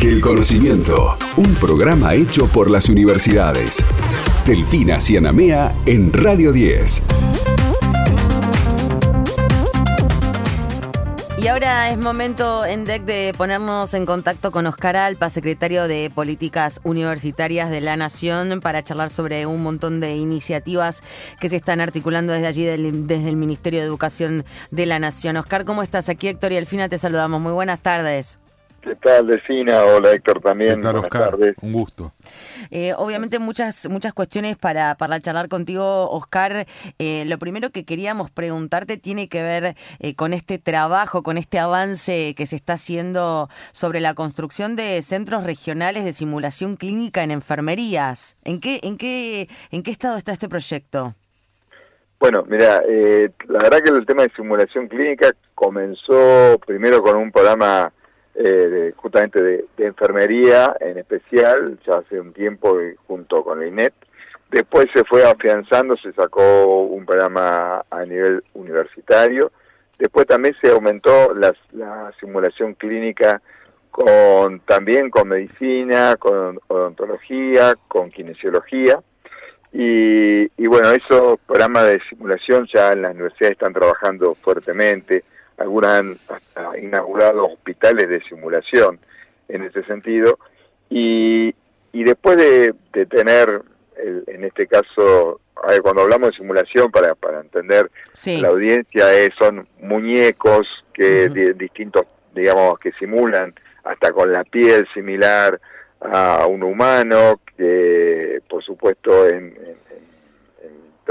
El conocimiento, un programa hecho por las universidades. Delfina Cianamea en Radio 10. Y ahora es momento en DEC de ponernos en contacto con Oscar Alpa, secretario de Políticas Universitarias de la Nación, para charlar sobre un montón de iniciativas que se están articulando desde allí, desde el Ministerio de Educación de la Nación. Oscar, ¿cómo estás? Aquí Héctor y Alfina te saludamos. Muy buenas tardes. ¿Qué tal, Delfina? Hola, Héctor, también. ¿Qué tal, Oscar? Un gusto. Eh, obviamente muchas muchas cuestiones para, para charlar contigo, Oscar. Eh, lo primero que queríamos preguntarte tiene que ver eh, con este trabajo, con este avance que se está haciendo sobre la construcción de centros regionales de simulación clínica en enfermerías. ¿En qué, en qué, en qué estado está este proyecto? Bueno, mira, la verdad que el tema de simulación clínica comenzó primero con un programa eh, justamente de, enfermería en especial, ya hace un tiempo junto con la INET. Después se fue afianzando, se sacó un programa a nivel universitario. Después también se aumentó la, simulación clínica con también con medicina, con odontología, con kinesiología. Y, y bueno, esos programas de simulación ya en las universidades están trabajando fuertemente algunas han inaugurado hospitales de simulación en ese sentido, y, y después de, tener, en este caso, cuando hablamos de simulación, para, para entender la audiencia, es, son muñecos que distintos, digamos, que simulan hasta con la piel similar a un humano, que por supuesto en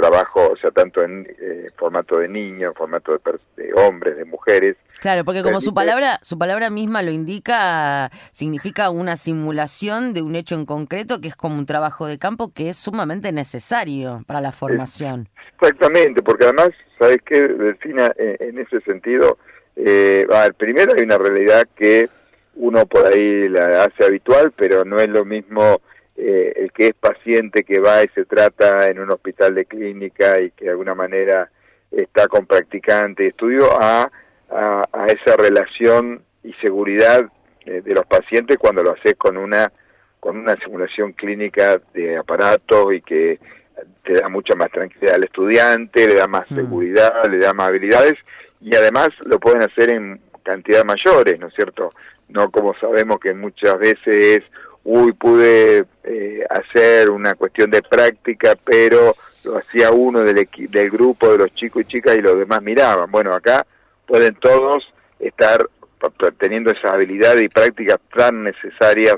trabajo, o sea, tanto en eh, formato de niño, en formato de, hombres, de mujeres. Claro, porque como su palabra, su palabra misma lo indica, significa una simulación de un hecho en concreto que es como un trabajo de campo que es sumamente necesario para la formación. Exactamente, porque además, ¿sabes qué, Delfina? Eh, en ese sentido, eh, primero hay una realidad que uno por ahí la hace habitual, pero no es lo mismo eh, el que es paciente que va y se trata en un hospital de clínica y que de alguna manera está con practicante y estudio a, a, esa relación y seguridad eh, de los pacientes cuando lo haces con una con una simulación clínica de aparatos y que te da mucha más tranquilidad al estudiante, le da más mm. seguridad, le da más habilidades y además lo pueden hacer en cantidades mayores, ¿no es cierto? No como sabemos que muchas veces es uy, pude eh, hacer una cuestión de práctica, pero lo hacía uno del, del grupo de los chicos y chicas y los demás miraban. Bueno, acá pueden todos estar teniendo esas habilidades y prácticas tan necesarias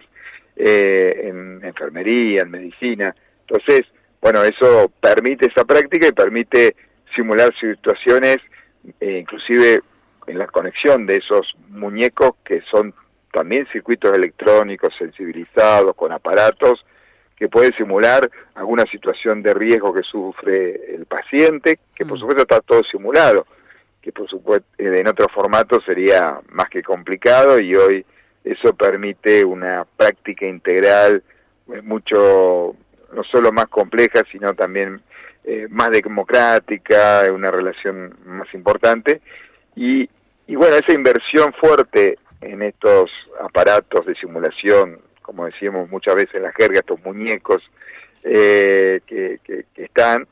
eh, en enfermería, en medicina. Entonces, bueno, eso permite esa práctica y permite simular situaciones, eh, inclusive en la conexión de esos muñecos que son también circuitos electrónicos sensibilizados con aparatos que pueden simular alguna situación de riesgo que sufre el paciente, que por mm. supuesto está todo simulado, que por supuesto eh, en otro formato sería más que complicado y hoy eso permite una práctica integral eh, mucho, no solo más compleja, sino también eh, más democrática, una relación más importante. Y, y bueno, esa inversión fuerte en estos aparatos de simulación, como decíamos muchas veces en la jerga, estos muñecos eh, que, están.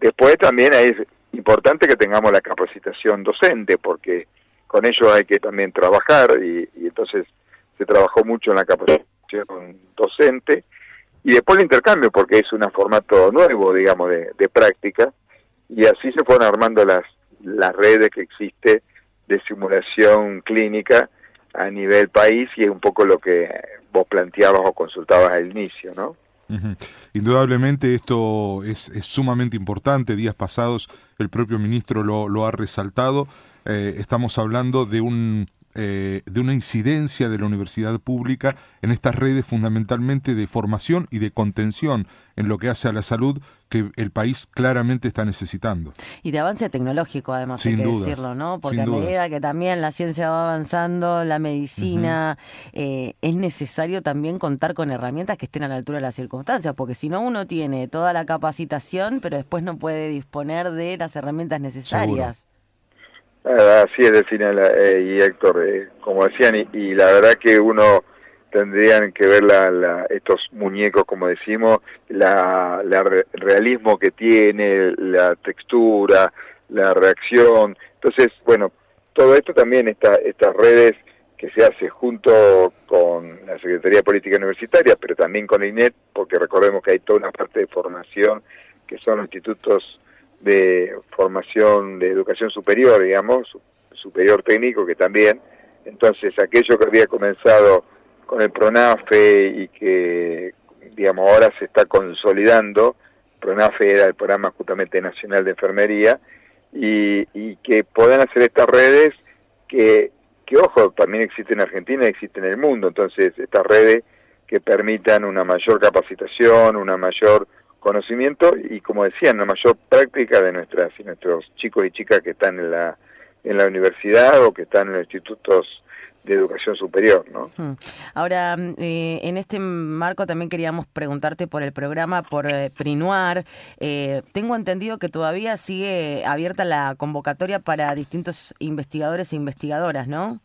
Después también es importante que tengamos la capacitación docente, porque con ello hay que también trabajar y, entonces se trabajó mucho en la capacitación docente y después el intercambio, porque es un formato nuevo, digamos, de, de práctica y así se fueron armando las, las redes que existe de simulación clínica a nivel país y es un poco lo que vos planteabas o consultabas al inicio, ¿no? Indudablemente esto es, sumamente importante. Días pasados el propio ministro lo, lo ha resaltado. Eh, estamos hablando de un eh, de una incidencia de la universidad pública en estas redes fundamentalmente de formación y de contención en lo que hace a la salud que el país claramente está necesitando. Y de avance tecnológico, además, hay que decirlo, ¿no? Porque a medida que también la ciencia va avanzando, la medicina, eh, es necesario también contar con herramientas que estén a la altura de las circunstancias, porque si no uno tiene toda la capacitación, pero después no puede disponer de las herramientas necesarias. Así es, Delfina eh, y Héctor, eh, como decían, y, la verdad que uno tendrían que ver la, estos muñecos, como decimos, la, el realismo que tiene, la textura, la reacción. Entonces, bueno, todo esto también, esta, estas redes que se hace junto con la Secretaría Política Universitaria, pero también con INET, porque recordemos que hay toda una parte de formación que son los institutos de formación de educación superior, digamos, superior técnico que también, entonces aquello que había comenzado con el PRONAFE y que, digamos, ahora se está consolidando, PRONAFE era el programa justamente nacional de enfermería, y, y que puedan hacer estas redes que, que, ojo, también existen en Argentina existen en el mundo, entonces estas redes que permitan una mayor capacitación, una mayor conocimiento y como decían, una mayor práctica de nuestras y nuestros chicos y chicas que están en la en la universidad o que están en los institutos de educación superior, ¿no? Hmm. Ahora, eh, en este marco también queríamos preguntarte por el programa por eh, Prinuar. Eh, tengo entendido que todavía sigue abierta la convocatoria para distintos investigadores e investigadoras, ¿no?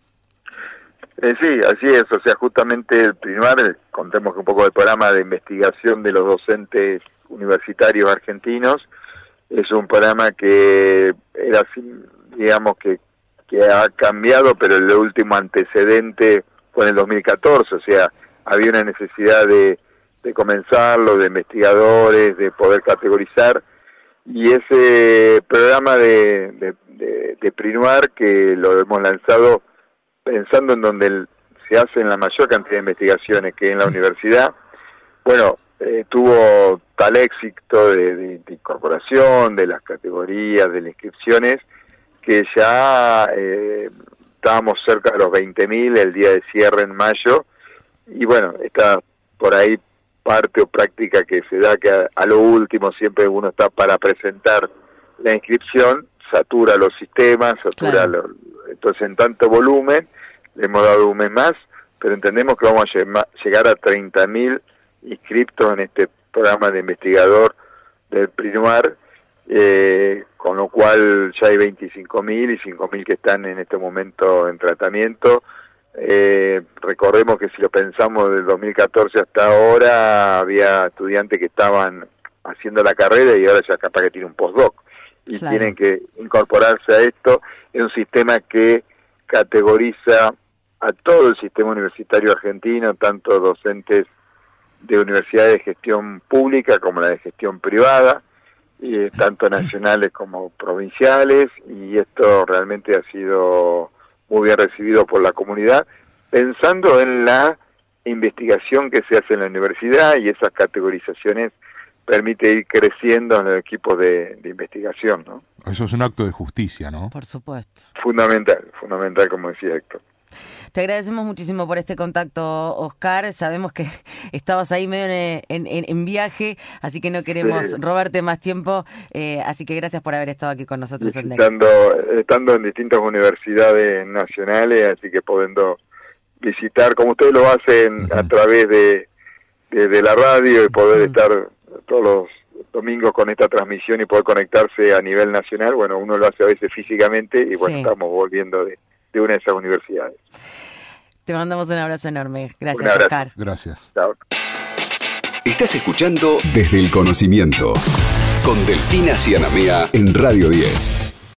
sí, así es. O sea, justamente el Prinuar, contemos un poco del programa de investigación de los docentes universitarios argentinos, es un programa que era, digamos, que que ha cambiado, pero el último antecedente fue en el 2014, o sea, había una necesidad de, de comenzarlo, de investigadores, de poder categorizar, y ese programa de, de, de, Prinuar, que lo hemos lanzado pensando en donde se hacen la mayor cantidad de investigaciones que en la universidad, bueno, eh, tuvo tal éxito de, de, incorporación, de las categorías, de las inscripciones, que ya eh, estábamos cerca de los 20.000 el día de cierre en mayo. Y bueno, está por ahí parte o práctica que se da que a, lo último siempre uno está para presentar la inscripción, satura los sistemas, satura entonces en tanto volumen le hemos dado un mes más, pero entendemos que vamos a llegar a 30.000 inscriptos en este programa de investigador del Prinuar eh, con lo cual ya hay 25.000 y 5.000 que están en este momento en tratamiento. Eh, recordemos que si lo pensamos del 2014 hasta ahora, había estudiantes que estaban haciendo la carrera y ahora ya capaz que tiene un postdoc y tienen que incorporarse a esto. Es un sistema que categoriza a todo el sistema universitario argentino, tanto docentes de universidades de gestión pública como la de gestión privada, eh, tanto nacionales como provinciales, y esto realmente ha sido muy bien recibido por la comunidad, pensando en la investigación que se hace en la universidad y esas categorizaciones permite ir creciendo en los equipos de, de, investigación, ¿no? Eso es un acto de justicia, ¿no? Por supuesto. Fundamental, fundamental, como decía Héctor. Te agradecemos muchísimo por este contacto, Oscar. Sabemos que estabas ahí medio en, viaje, así que no queremos robarte más tiempo. Eh, así que gracias por haber estado aquí con nosotros. Estando, estando en distintas universidades nacionales, así que pudiendo visitar, como ustedes lo hacen a través de, de, la radio y poder estar todos los domingos con esta transmisión y poder conectarse a nivel nacional, bueno, uno lo hace a veces físicamente y bueno, estamos volviendo de de una de esas universidades. Te mandamos un abrazo enorme. Gracias, Oscar. Gracias. Chao. Estás escuchando Desde el Conocimiento con Delfina Cianamea en Radio 10.